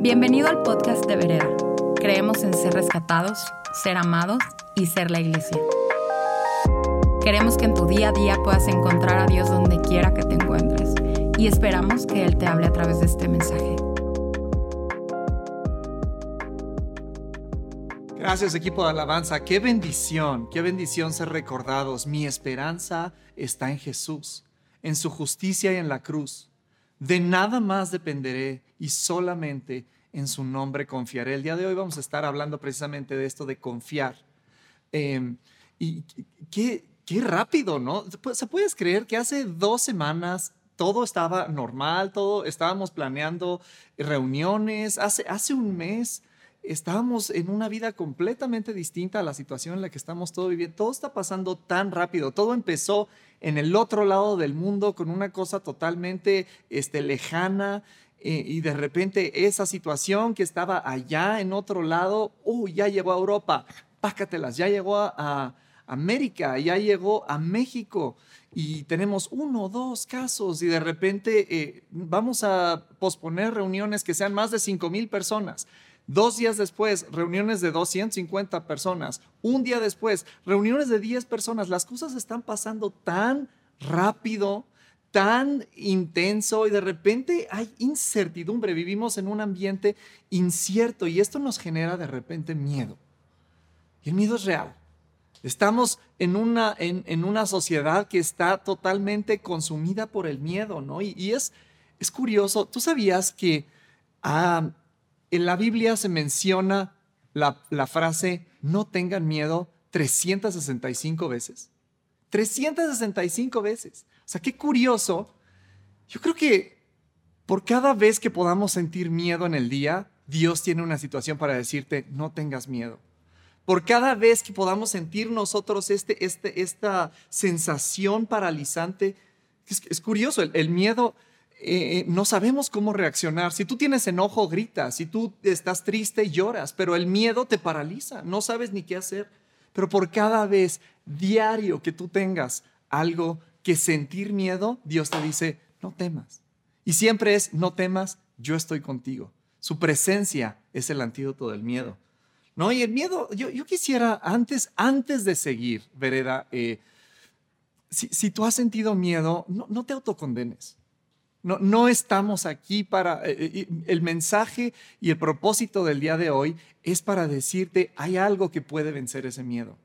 Bienvenido al podcast de Vereda. Creemos en ser rescatados, ser amados y ser la iglesia. Queremos que en tu día a día puedas encontrar a Dios donde quiera que te encuentres y esperamos que Él te hable a través de este mensaje. Gracias equipo de alabanza, qué bendición, qué bendición ser recordados. Mi esperanza está en Jesús, en su justicia y en la cruz. De nada más dependeré y solamente en su nombre confiaré. El día de hoy vamos a estar hablando precisamente de esto de confiar. Em, y qué, qué rápido, ¿no? ¿Se puedes creer que hace dos semanas todo estaba normal, todo estábamos planeando reuniones, hace, hace un mes estábamos en una vida completamente distinta a la situación en la que estamos todos viviendo. Todo está pasando tan rápido. Todo empezó en el otro lado del mundo con una cosa totalmente este, lejana. Eh, y de repente esa situación que estaba allá en otro lado, uh, ya llegó a Europa, pácatelas, ya llegó a, América, ya llegó a México y tenemos uno o dos casos y de repente eh, vamos a posponer reuniones que sean más de 5 mil personas. Dos días después, reuniones de 250 personas. Un día después, reuniones de 10 personas. Las cosas están pasando tan rápido, tan intenso y de repente hay incertidumbre. Vivimos en un ambiente incierto y esto nos genera de repente miedo. Y el miedo es real. Estamos en una, en, una sociedad que está totalmente consumida por el miedo, ¿no? Y, es, es curioso. ¿Tú sabías que... Ah, en la Biblia se menciona la, frase no tengan miedo 365 veces. 365 veces. O sea, qué curioso. Yo creo que por cada vez que podamos sentir miedo en el día, Dios tiene una situación para decirte, no tengas miedo. Por cada vez que podamos sentir nosotros este, este, esta sensación paralizante, es, curioso, el miedo eh, no sabemos cómo reaccionar. Si tú tienes enojo, gritas. Si tú estás triste, lloras. Pero el miedo te paraliza. No sabes ni qué hacer. Pero por cada vez diario que tú tengas algo que sentir miedo, Dios te dice, no temas. Y siempre es, no temas, yo estoy contigo. Su presencia es el antídoto del miedo. ¿No? Y el miedo, yo, quisiera, antes, antes de seguir, Vereda, eh, si, tú has sentido miedo, no, no te autocondenes. No, no estamos aquí para... Eh, eh, el mensaje y el propósito del día de hoy es para decirte, hay algo que puede vencer ese miedo.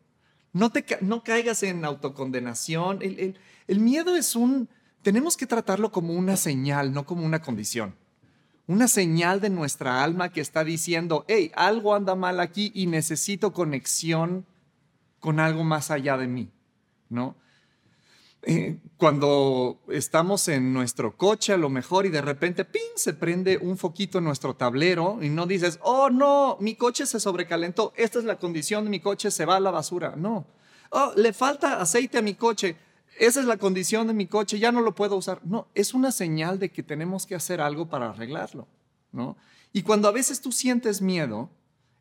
No, te, no caigas en autocondenación. El, el miedo es un... Tenemos que tratarlo como una señal, no como una condición. Una señal de nuestra alma que está diciendo, hey, algo anda mal aquí y necesito conexión con algo más allá de mí, ¿no? Eh, cuando estamos en nuestro coche a lo mejor y de repente, ¡ping!, se prende un foquito en nuestro tablero y no dices, oh no, mi coche se sobrecalentó, esta es la condición de mi coche, se va a la basura. No. Oh, le falta aceite a mi coche, esa es la condición de mi coche, ya no lo puedo usar. No, es una señal de que tenemos que hacer algo para arreglarlo, ¿no? Y cuando a veces tú sientes miedo,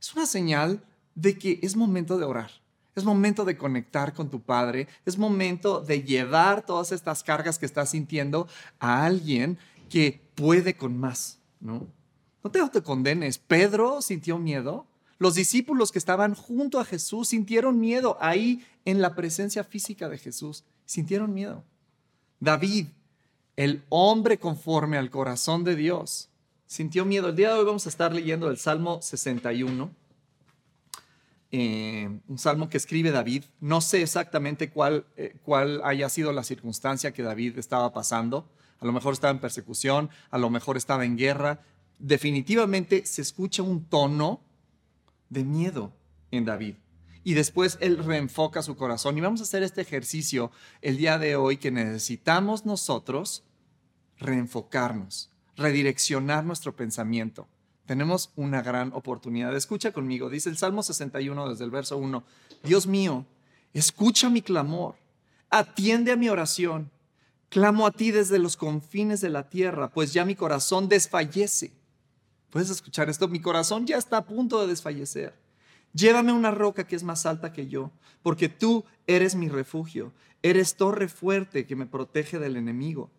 es una señal de que es momento de orar es momento de conectar con tu Padre. Es momento de llevar todas estas cargas que estás sintiendo a alguien que puede con más, ¿no? No te condenes. Pedro sintió miedo. Los discípulos que estaban junto a Jesús sintieron miedo ahí en la presencia física de Jesús. Sintieron miedo. David, el hombre conforme al corazón de Dios, sintió miedo. El día de hoy vamos a estar leyendo el Salmo 61. Eh, un salmo que escribe David. No sé exactamente cuál, eh, cuál haya sido la circunstancia que David estaba pasando. A lo mejor estaba en persecución, a lo mejor estaba en guerra. Definitivamente se escucha un tono de miedo en David. Y después él reenfoca su corazón. Y vamos a hacer este ejercicio el día de hoy que necesitamos nosotros reenfocarnos, redireccionar nuestro pensamiento tenemos una gran oportunidad. Escucha conmigo, dice el Salmo 61 desde el verso 1, Dios mío, escucha mi clamor, atiende a mi oración, clamo a ti desde los confines de la tierra, pues ya mi corazón desfallece. ¿Puedes escuchar esto? Mi corazón ya está a punto de desfallecer. Llévame una roca que es más alta que yo, porque tú eres mi refugio, eres torre fuerte que me protege del enemigo.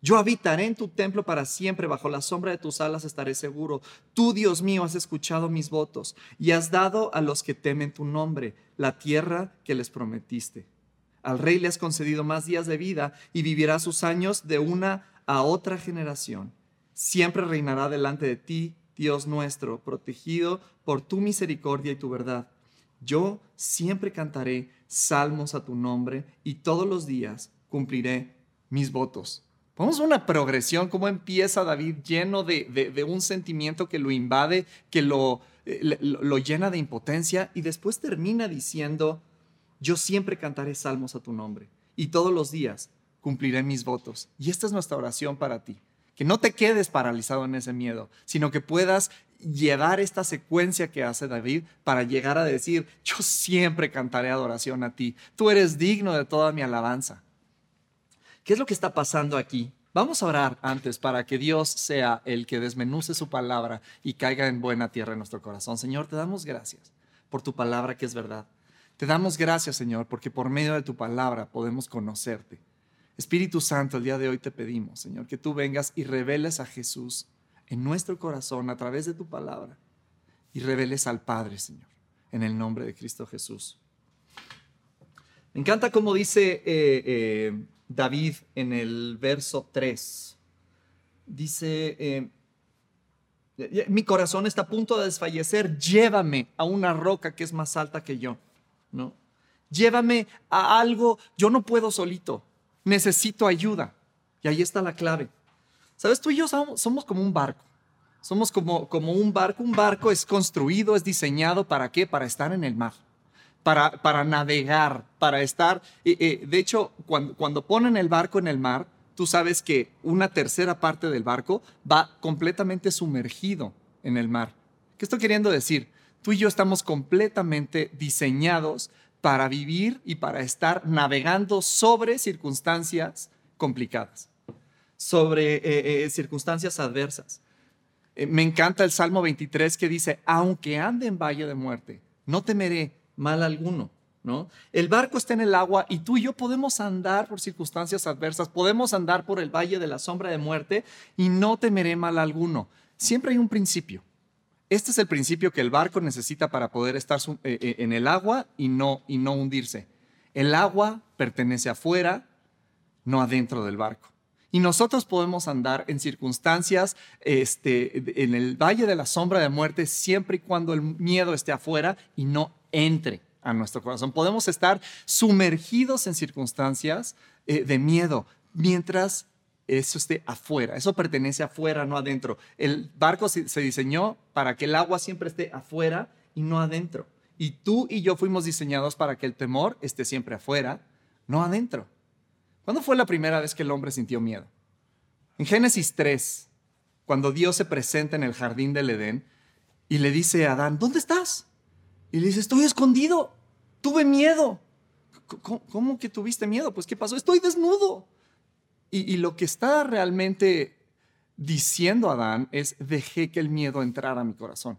Yo habitaré en tu templo para siempre, bajo la sombra de tus alas estaré seguro. Tú, Dios mío, has escuchado mis votos y has dado a los que temen tu nombre la tierra que les prometiste. Al rey le has concedido más días de vida y vivirá sus años de una a otra generación. Siempre reinará delante de ti, Dios nuestro, protegido por tu misericordia y tu verdad. Yo siempre cantaré salmos a tu nombre y todos los días cumpliré mis votos. Vamos a una progresión, cómo empieza David lleno de, un sentimiento que lo invade, que lo, eh, lo llena de impotencia y después termina diciendo, yo siempre cantaré salmos a tu nombre y todos los días cumpliré mis votos. Y esta es nuestra oración para ti. Que no te quedes paralizado en ese miedo, sino que puedas llevar esta secuencia que hace David para llegar a decir, yo siempre cantaré adoración a ti. Tú eres digno de toda mi alabanza. ¿Qué es lo que está pasando aquí? Vamos a orar antes para que Dios sea el que desmenuce su palabra y caiga en buena tierra en nuestro corazón. Señor, te damos gracias por tu palabra que es verdad. Te damos gracias, Señor, porque por medio de tu palabra podemos conocerte. Espíritu Santo, el día de hoy te pedimos, Señor, que tú vengas y reveles a Jesús en nuestro corazón a través de tu palabra y reveles al Padre, Señor, en el nombre de Cristo Jesús. Me encanta como dice eh, eh, David en el verso 3. Dice, eh, mi corazón está a punto de desfallecer, llévame a una roca que es más alta que yo, ¿no? Llévame a algo, yo no puedo solito, necesito ayuda. Y ahí está la clave. ¿Sabes? Tú y yo somos, como un barco. Somos como, como un barco. Un barco es construido, es diseñado para qué? Para estar en el mar para, navegar, para estar. de hecho, cuando, cuando ponen el barco en el mar, tú sabes que una tercera parte del barco va completamente sumergido en el mar. ¿Qué estoy queriendo decir? Tú y yo estamos completamente diseñados para vivir y para estar navegando sobre circunstancias complicadas, sobre eh, eh, circunstancias adversas. Eh, me encanta el Salmo 23 que dice, aunque ande en valle de muerte, no temeré mal alguno. ¿No? El barco está en el agua y tú y yo podemos andar por circunstancias adversas, podemos andar por el valle de la sombra de muerte y no temeré mal alguno. Siempre hay un principio. Este es el principio que el barco necesita para poder estar eh, eh, en el agua y no, y no hundirse. El agua pertenece afuera, no adentro del barco. Y nosotros podemos andar en circunstancias este, en el valle de la sombra de muerte siempre y cuando el miedo esté afuera y no entre a nuestro corazón. Podemos estar sumergidos en circunstancias eh, de miedo mientras eso esté afuera. Eso pertenece afuera, no adentro. El barco se diseñó para que el agua siempre esté afuera y no adentro. Y tú y yo fuimos diseñados para que el temor esté siempre afuera, no adentro. ¿Cuándo fue la primera vez que el hombre sintió miedo? En Génesis 3, cuando Dios se presenta en el jardín del Edén y le dice a Adán, ¿dónde estás? Y le dice, estoy escondido, tuve miedo. ¿Cómo, que tuviste miedo? Pues ¿qué pasó? Estoy desnudo. Y, lo que está realmente diciendo Adán es, dejé que el miedo entrara a mi corazón.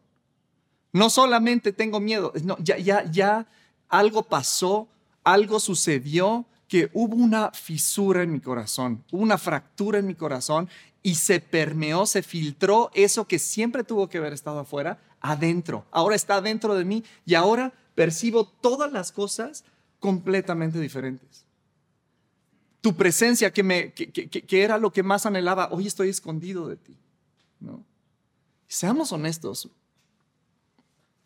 No solamente tengo miedo, no, ya, ya, ya algo pasó, algo sucedió, que hubo una fisura en mi corazón, una fractura en mi corazón y se permeó, se filtró eso que siempre tuvo que haber estado afuera adentro. Ahora está dentro de mí y ahora percibo todas las cosas completamente diferentes. Tu presencia que, me, que, era lo que más anhelaba, hoy estoy escondido de ti. ¿no? Seamos honestos.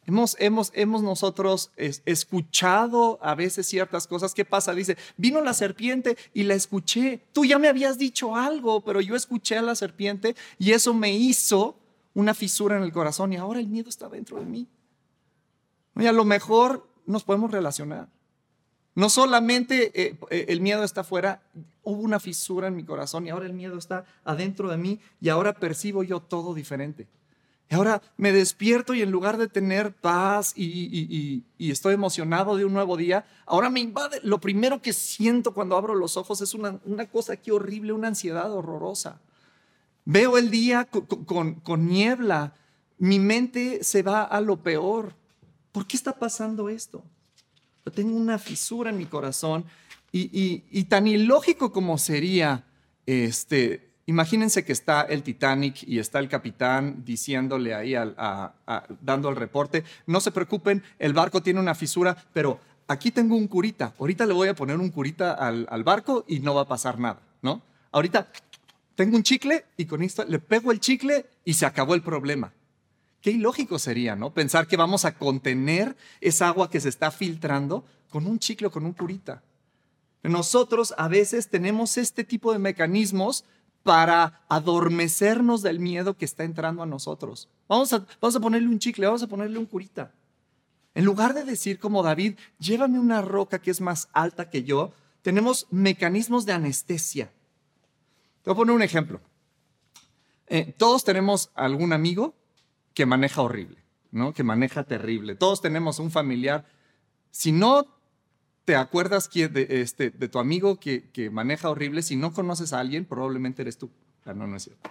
Hemos, hemos, hemos nosotros escuchado a veces ciertas cosas. ¿Qué pasa? Dice, vino la serpiente y la escuché. Tú ya me habías dicho algo, pero yo escuché a la serpiente y eso me hizo una fisura en el corazón y ahora el miedo está dentro de mí. Y a lo mejor nos podemos relacionar. No solamente eh, eh, el miedo está afuera, hubo una fisura en mi corazón y ahora el miedo está adentro de mí y ahora percibo yo todo diferente. Y ahora me despierto y en lugar de tener paz y, estoy emocionado de un nuevo día, ahora me invade. Lo primero que siento cuando abro los ojos es una, una cosa aquí horrible, una ansiedad horrorosa. Veo el día con, niebla. Mi mente se va a lo peor. ¿Por qué está pasando esto? Yo tengo una fisura en mi corazón y, tan ilógico como sería este, imagínense que está el Titanic y está el capitán diciéndole ahí, dando el reporte, no se preocupen, el barco tiene una fisura, pero aquí tengo un curita, ahorita le voy a poner un curita al, al barco y no va a pasar nada, ¿no? Ahorita tengo un chicle y con esto le pego el chicle y se acabó el problema. Qué ilógico sería, ¿no? Pensar que vamos a contener esa agua que se está filtrando con un chicle o con un curita. Nosotros a veces tenemos este tipo de mecanismos para adormecernos del miedo que está entrando a nosotros. Vamos a, vamos a ponerle un chicle, vamos a ponerle un curita. En lugar de decir como David, llévame una roca que es más alta que yo, tenemos mecanismos de anestesia. Te voy a poner un ejemplo. Eh, todos tenemos algún amigo que maneja horrible, ¿no? Que maneja terrible. Todos tenemos un familiar. Si no te acuerdas de, este, de tu amigo que, maneja horrible, si no conoces a alguien, probablemente eres tú. Ah, no, no es cierto.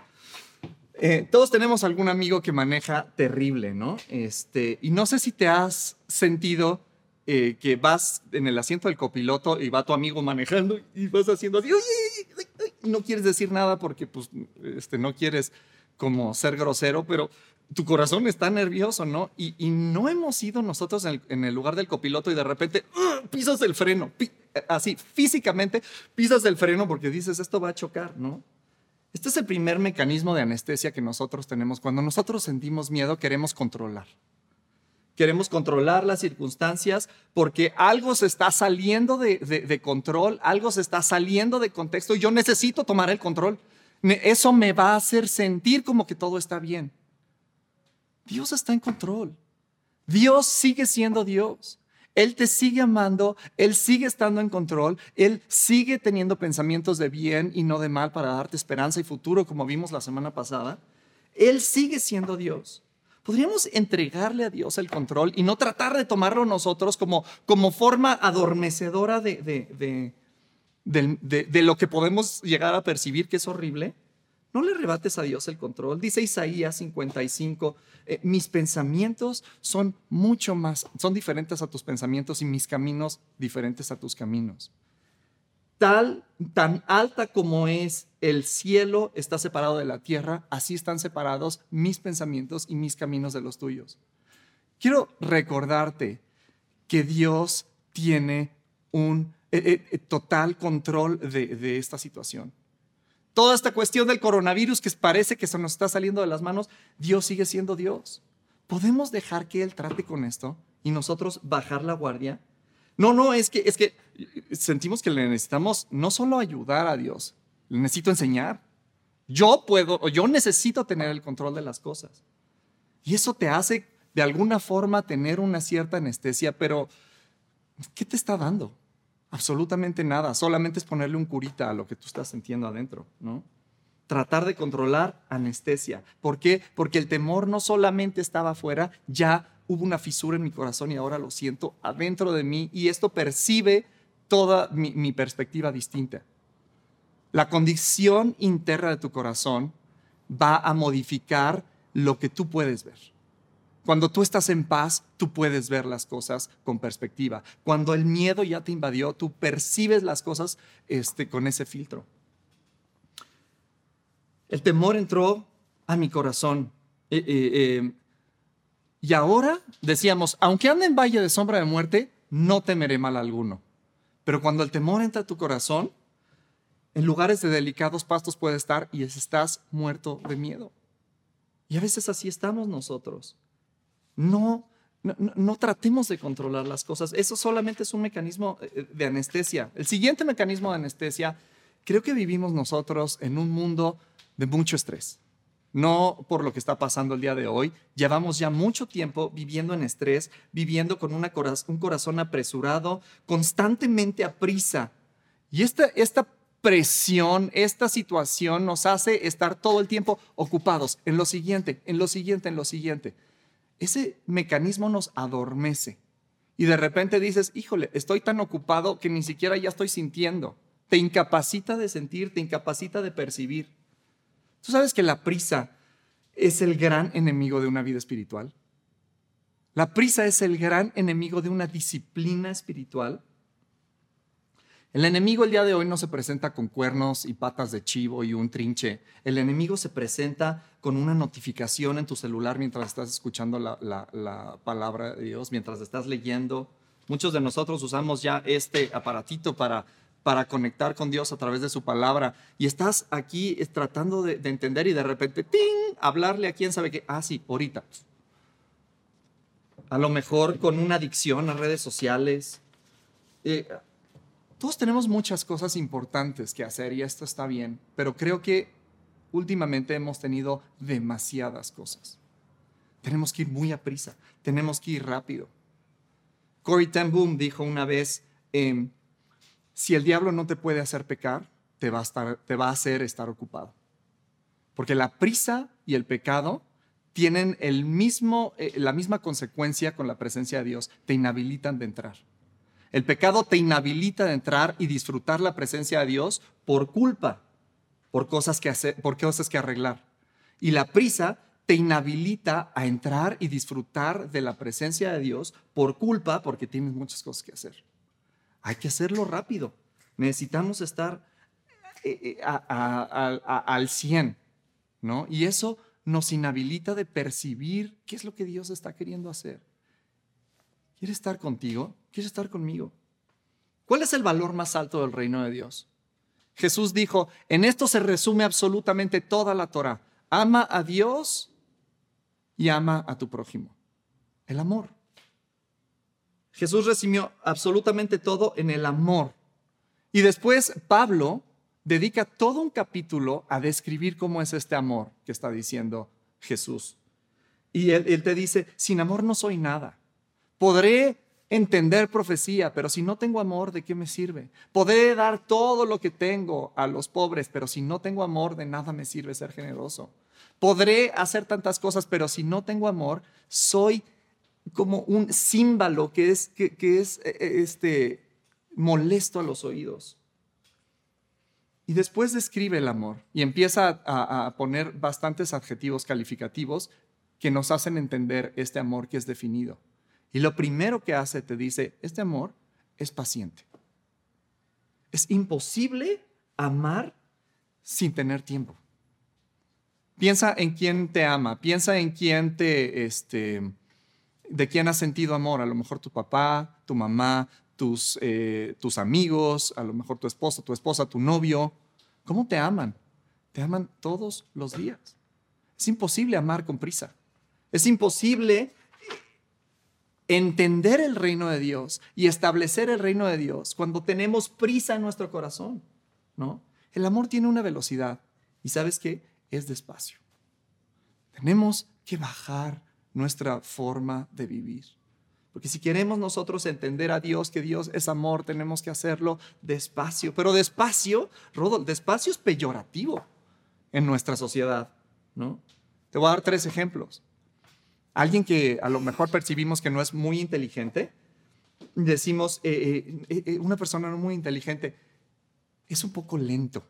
Eh, todos tenemos algún amigo que maneja terrible, ¿no? Este, y no sé si te has sentido eh, que vas en el asiento del copiloto y va tu amigo manejando y vas haciendo así, y no quieres decir nada porque pues, este, no quieres como ser grosero, pero tu corazón está nervioso, ¿no? Y, no hemos ido nosotros en el, lugar del copiloto y de repente pisas el freno, así físicamente pisas el freno porque dices, esto va a chocar, ¿no? Este es el primer mecanismo de anestesia que nosotros tenemos. Cuando nosotros sentimos miedo, queremos controlar. Queremos controlar las circunstancias porque algo se está saliendo de, de control, algo se está saliendo de contexto y yo necesito tomar el control. Eso me va a hacer sentir como que todo está bien. Dios está en control. Dios sigue siendo Dios. Él te sigue amando, Él sigue estando en control, Él sigue teniendo pensamientos de bien y no de mal para darte esperanza y futuro, como vimos la semana pasada. Él sigue siendo Dios. Podríamos entregarle a Dios el control y no tratar de tomarlo nosotros como, como forma adormecedora de, de, de, de lo que podemos llegar a percibir que es horrible. No le rebates a Dios el control. Dice Isaías 55, eh, mis pensamientos son mucho más, son diferentes a tus pensamientos y mis caminos diferentes a tus caminos. Tal, tan alta como es el cielo está separado de la tierra, así están separados mis pensamientos y mis caminos de los tuyos. Quiero recordarte que Dios tiene un eh, eh, total control de esta situación toda esta cuestión del coronavirus que parece que se nos está saliendo de las manos, Dios sigue siendo Dios. ¿Podemos dejar que Él trate con esto y nosotros bajar la guardia? No, no, es que, es que sentimos que le necesitamos no solo ayudar a Dios, le necesito enseñar. Yo puedo, o yo necesito tener el control de las cosas. Y eso te hace de alguna forma tener una cierta anestesia, pero ¿qué te está dando? Absolutamente nada, solamente es ponerle un curita a lo que tú estás sintiendo adentro, ¿no? Tratar de controlar anestesia. ¿Por qué? Porque el temor no solamente estaba afuera, ya hubo una fisura en mi corazón y ahora lo siento adentro de mí y esto percibe toda mi, perspectiva distinta. La condición interna de tu corazón va a modificar lo que tú puedes ver. Cuando tú estás en paz, tú puedes ver las cosas con perspectiva. Cuando el miedo ya te invadió, tú percibes las cosas este, con ese filtro. El temor entró a mi corazón. Eh, eh, eh, y ahora decíamos, aunque ande en valle de sombra de muerte, no temeré mal alguno. Pero cuando el temor entra a tu corazón, en lugares de delicados pastos puede estar y estás muerto de miedo. Y a veces así estamos nosotros. No, no, tratemos de controlar las cosas. Eso solamente es un mecanismo eh, de anestesia. El siguiente mecanismo de anestesia, creo que vivimos nosotros en un mundo de mucho estrés. No por lo que está pasando el día de hoy. Llevamos ya mucho tiempo viviendo en estrés, viviendo con un corazón apresurado, constantemente a prisa. Y esta, esta presión, esta situación nos hace estar todo el tiempo ocupados en lo siguiente, en lo siguiente, en lo siguiente ese mecanismo nos adormece. Y de repente dices, híjole, estoy tan ocupado que ni siquiera ya estoy sintiendo. Te incapacita de sentir, te incapacita de percibir. ¿Tú sabes que la prisa es el gran enemigo de una vida espiritual? La prisa es el gran enemigo de una disciplina espiritual. El enemigo el día de hoy no se presenta con cuernos y patas de chivo y un trinche. El enemigo se presenta con una notificación en tu celular mientras estás escuchando la, palabra de Dios, mientras estás leyendo. Muchos de nosotros usamos ya este aparatito para, para conectar con Dios a través de su palabra. Y estás aquí tratando de, entender y de repente, ¡ting! Hablarle a quién sabe qué. Ah, sí, ahorita. A lo mejor con una adicción a redes sociales. Eh, todos tenemos muchas cosas importantes que hacer y esto está bien, pero creo que últimamente hemos tenido demasiadas cosas. Tenemos que ir muy a prisa, tenemos que ir rápido. Corey ten Boom dijo una vez, em, si el diablo no te puede hacer pecar, te va, a estar, te va a hacer estar ocupado. Porque la prisa y el pecado tienen el mismo, eh, la misma consecuencia con la presencia de Dios, te inhabilitan de entrar. El pecado te inhabilita de entrar y disfrutar la presencia de Dios por culpa, por cosas que, hacer, por cosas que arreglar. Y la prisa te inhabilita a entrar y disfrutar de la presencia de Dios por culpa, porque tienes muchas cosas que hacer. Hay que hacerlo rápido. Necesitamos estar eh, eh, al 100, ¿no? Y eso nos inhabilita de percibir qué es lo que Dios está queriendo hacer. ¿Quiere estar contigo? ¿Quiere estar conmigo? ¿Cuál es el valor más alto del reino de Dios? Jesús dijo, en esto se resume absolutamente toda la Torah. Ama a Dios y ama a tu prójimo. El amor. Jesús resumió absolutamente todo en el amor. Y después Pablo dedica todo un capítulo a describir cómo es este amor que está diciendo Jesús. Y él te dice, sin amor no soy nada. Podré entender profecía, pero si no tengo amor, ¿de qué me sirve? Podré dar todo lo que tengo a los pobres, pero si no tengo amor, de nada me sirve ser generoso. Podré hacer tantas cosas, pero si no tengo amor, soy como un símbolo que es, que, es eh, eh, este, molesto a los oídos. Y después describe el amor y empieza a, a poner bastantes adjetivos calificativos que nos hacen entender este amor que es definido. Y lo primero que hace te dice, este amor es paciente. Es imposible amar sin tener tiempo. Piensa en quién te ama, piensa en quién te, este, de quién has sentido amor. A lo mejor tu papá, tu mamá, tus, eh, tus amigos, a lo mejor tu esposo, tu esposa, tu novio. ¿Cómo te aman? Te aman todos los días. Es imposible amar con prisa. Es imposible entender el reino de Dios y establecer el reino de Dios cuando tenemos prisa en nuestro corazón, ¿no? El amor tiene una velocidad y sabes qué? Es despacio. Tenemos que bajar nuestra forma de vivir. Porque si queremos nosotros entender a Dios, que Dios es amor, tenemos que hacerlo despacio. Pero despacio, Rodolfo, despacio es peyorativo en nuestra sociedad, ¿no? Te voy a dar tres ejemplos alguien que a lo mejor percibimos que no es muy inteligente, decimos, eh, eh, eh, una persona no muy inteligente, es un poco lento.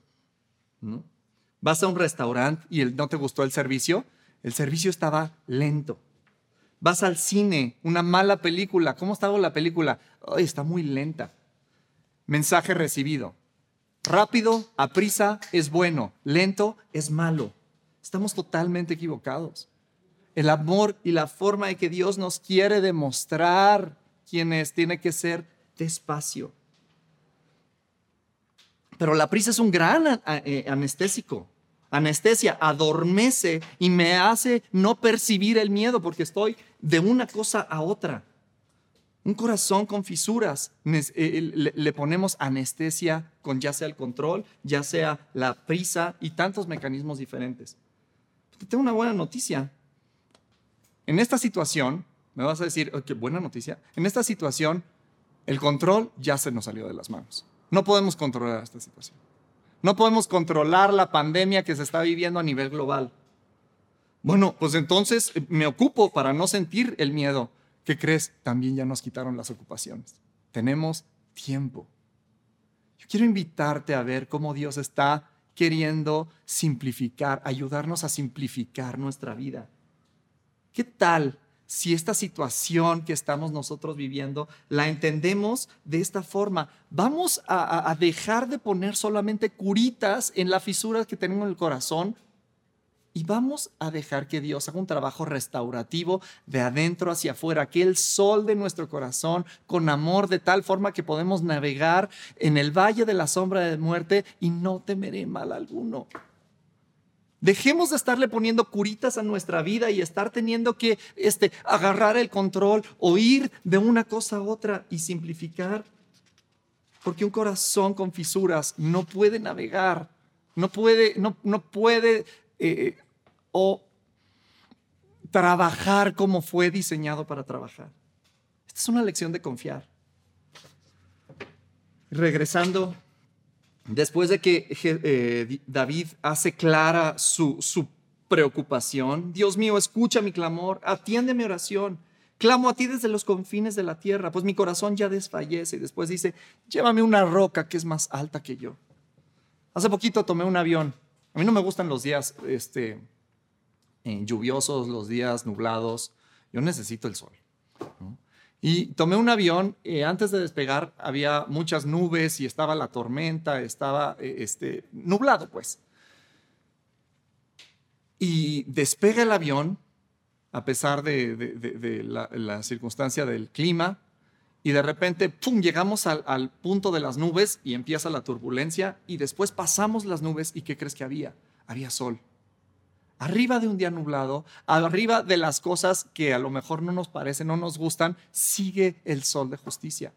Vas a un restaurante y no te gustó el servicio, el servicio estaba lento. Vas al cine, una mala película, ¿cómo estaba la película? está muy lenta. Mensaje recibido. Rápido, a prisa, es bueno. Lento, es malo. Estamos totalmente equivocados el amor y la forma de que Dios nos quiere demostrar quién es, tiene que ser despacio. Pero la prisa es un gran eh, anestésico. Anestesia, adormece y me hace no percibir el miedo porque estoy de una cosa a otra. Un corazón con fisuras, eh, le ponemos anestesia con ya sea el control, ya sea la prisa y tantos mecanismos diferentes. tengo una buena noticia. En esta situación, me vas a decir, qué buena noticia, en esta situación el control ya se nos salió de las manos. No podemos controlar esta situación. No podemos controlar la pandemia que se está viviendo a nivel global. Bueno, pues entonces eh, me ocupo para no sentir el miedo. ¿Qué crees? También ya nos quitaron las ocupaciones. Tenemos tiempo. Yo quiero invitarte a ver cómo Dios está queriendo simplificar, ayudarnos a simplificar nuestra vida. ¿Qué tal si esta situación que estamos nosotros viviendo la entendemos de esta forma. Vamos a, dejar de poner solamente curitas en la fisura que tenemos en el corazón y vamos a dejar que Dios haga un trabajo restaurativo de adentro hacia afuera, que el sol de nuestro corazón con amor de tal forma que podemos navegar en el valle de la sombra de muerte y no temeré mal alguno. Dejemos de estarle poniendo curitas a nuestra vida y estar teniendo que este, agarrar el control o ir de una cosa a otra y simplificar. Porque un corazón con fisuras no puede navegar, no puede, no, no puede eh, o trabajar como fue diseñado para trabajar. Esta es una lección de confiar. Regresando, después de que eh, David hace clara su, su preocupación, Dios mío, escucha mi clamor, atiende mi oración. Clamo a ti desde los confines de la tierra, pues mi corazón ya desfallece. Y después dice, llévame una roca que es más alta que yo. Hace poquito tomé un avión a mí no me gustan los días este, eh, lluviosos, los días nublados. Yo necesito el sol. Y tomé un avión, eh, antes de despegar había muchas nubes y estaba la tormenta, estaba eh, este, nublado pues. Y despega el avión, a pesar de, la, circunstancia del clima, y de repente, ¡pum!, llegamos al, punto de las nubes y empieza la turbulencia y después pasamos las nubes y ¿qué crees que había? Había sol. Arriba de un día nublado, arriba de las cosas que a lo mejor no nos parecen, no nos gustan, sigue el sol de justicia.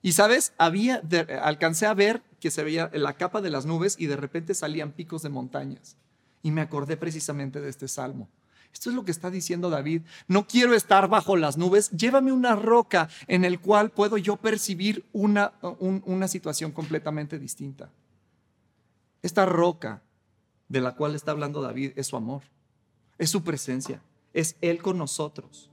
Y sabes, había, alcancé a ver que se veía la capa de las nubes y de repente salían picos de montañas. Y me acordé precisamente de este salmo. Esto es lo que está diciendo David. No quiero estar bajo las nubes. Llévame una roca en el cual puedo yo percibir una, una situación completamente distinta. Esta roca de la cual está hablando David es su amor, es su presencia, es Él con nosotros.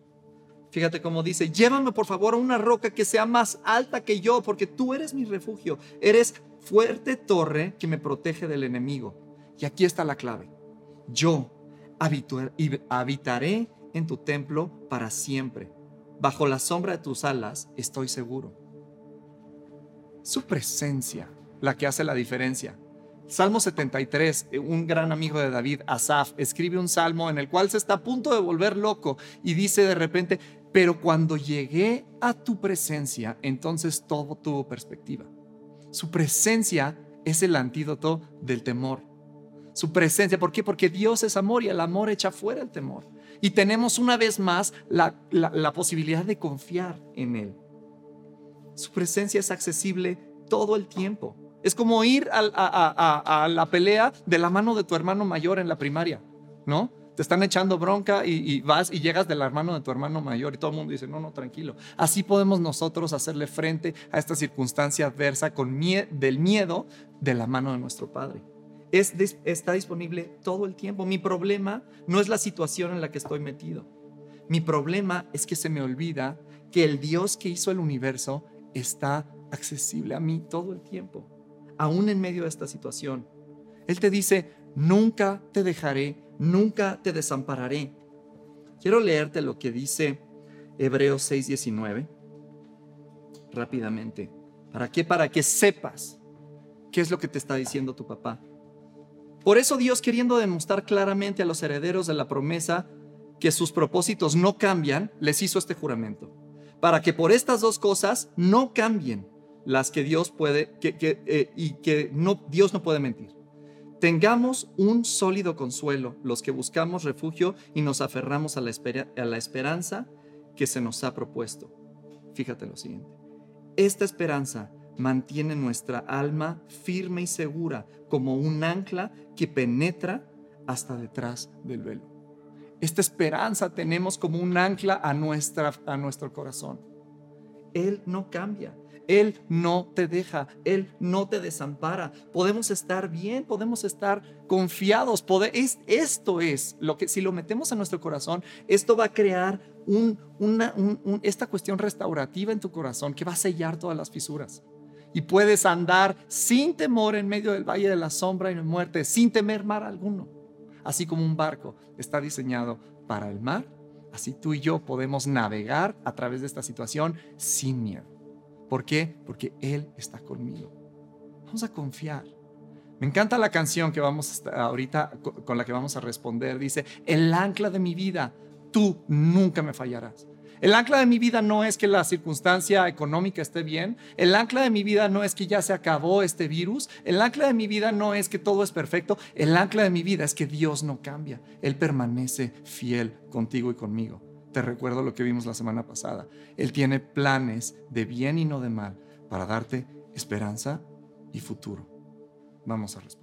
Fíjate cómo dice, llévame por favor a una roca que sea más alta que yo, porque tú eres mi refugio, eres fuerte torre que me protege del enemigo. Y aquí está la clave. Yo habitaré en tu templo para siempre. Bajo la sombra de tus alas estoy seguro. Su presencia la que hace la diferencia. Salmo 73, eh, un gran amigo de David, Asaf, escribe un salmo en el cual se está a punto de volver loco y dice de repente, pero cuando llegué a tu presencia, entonces todo tuvo perspectiva. Su presencia es el antídoto del temor su presencia. ¿Por qué? Porque Dios es amor y el amor echa fuera el temor. Y tenemos una vez más la, posibilidad de confiar en Él. Su presencia es accesible todo el tiempo. Es como ir a, la pelea de la mano de tu hermano mayor en la primaria, ¿no? Te están echando bronca y, vas y llegas del hermano de tu hermano mayor y todo el mundo dice, no, no, tranquilo. Así podemos nosotros hacerle frente a esta circunstancia adversa con del miedo de la mano de nuestro Padre está disponible todo el tiempo. Mi problema no es la situación en la que estoy metido. Mi problema es que se me olvida que el Dios que hizo el universo está accesible a mí todo el tiempo, aún en medio de esta situación. Él te dice, nunca te dejaré, nunca te desampararé. Quiero leerte lo que dice Hebreos 6:19 rápidamente. ¿Para qué? Para que sepas qué es lo que te está diciendo tu papá. Por eso Dios queriendo demostrar claramente a los herederos de la promesa que sus propósitos no cambian, les hizo este juramento. Para que por estas dos cosas no cambien las que Dios puede que, eh, y que no, Dios no puede mentir. Tengamos un sólido consuelo los que buscamos refugio y nos aferramos a la, a la esperanza que se nos ha propuesto. Fíjate lo siguiente. Esta esperanza mantiene nuestra alma firme y segura como un ancla que penetra hasta detrás del velo. Esta esperanza tenemos como un ancla a, nuestra, a nuestro corazón. Él no cambia. Él no te deja, Él no te desampara. Podemos estar bien, podemos estar confiados. esto es lo que si lo metemos en nuestro corazón, esto va a crear una, esta cuestión restaurativa en tu corazón que va a sellar todas las fisuras y puedes andar sin temor en medio del valle de la sombra y la muerte, sin temer mar alguno. Así como un barco está diseñado para el mar, así tú y yo podemos navegar a través de esta situación sin miedo. ¿Por qué? Porque Él está conmigo. Vamos a confiar. Me encanta la canción que vamos ahorita con la que vamos a responder. Dice, el ancla de mi vida, tú nunca me fallarás. El ancla de mi vida no es que la circunstancia económica esté bien. El ancla de mi vida no es que ya se acabó este virus. El ancla de mi vida no es que todo es perfecto. El ancla de mi vida es que Dios no cambia. Él permanece fiel contigo y conmigo. Te recuerdo lo que vimos la semana pasada. Él tiene planes de bien y no de mal para darte esperanza y futuro. Vamos a responder.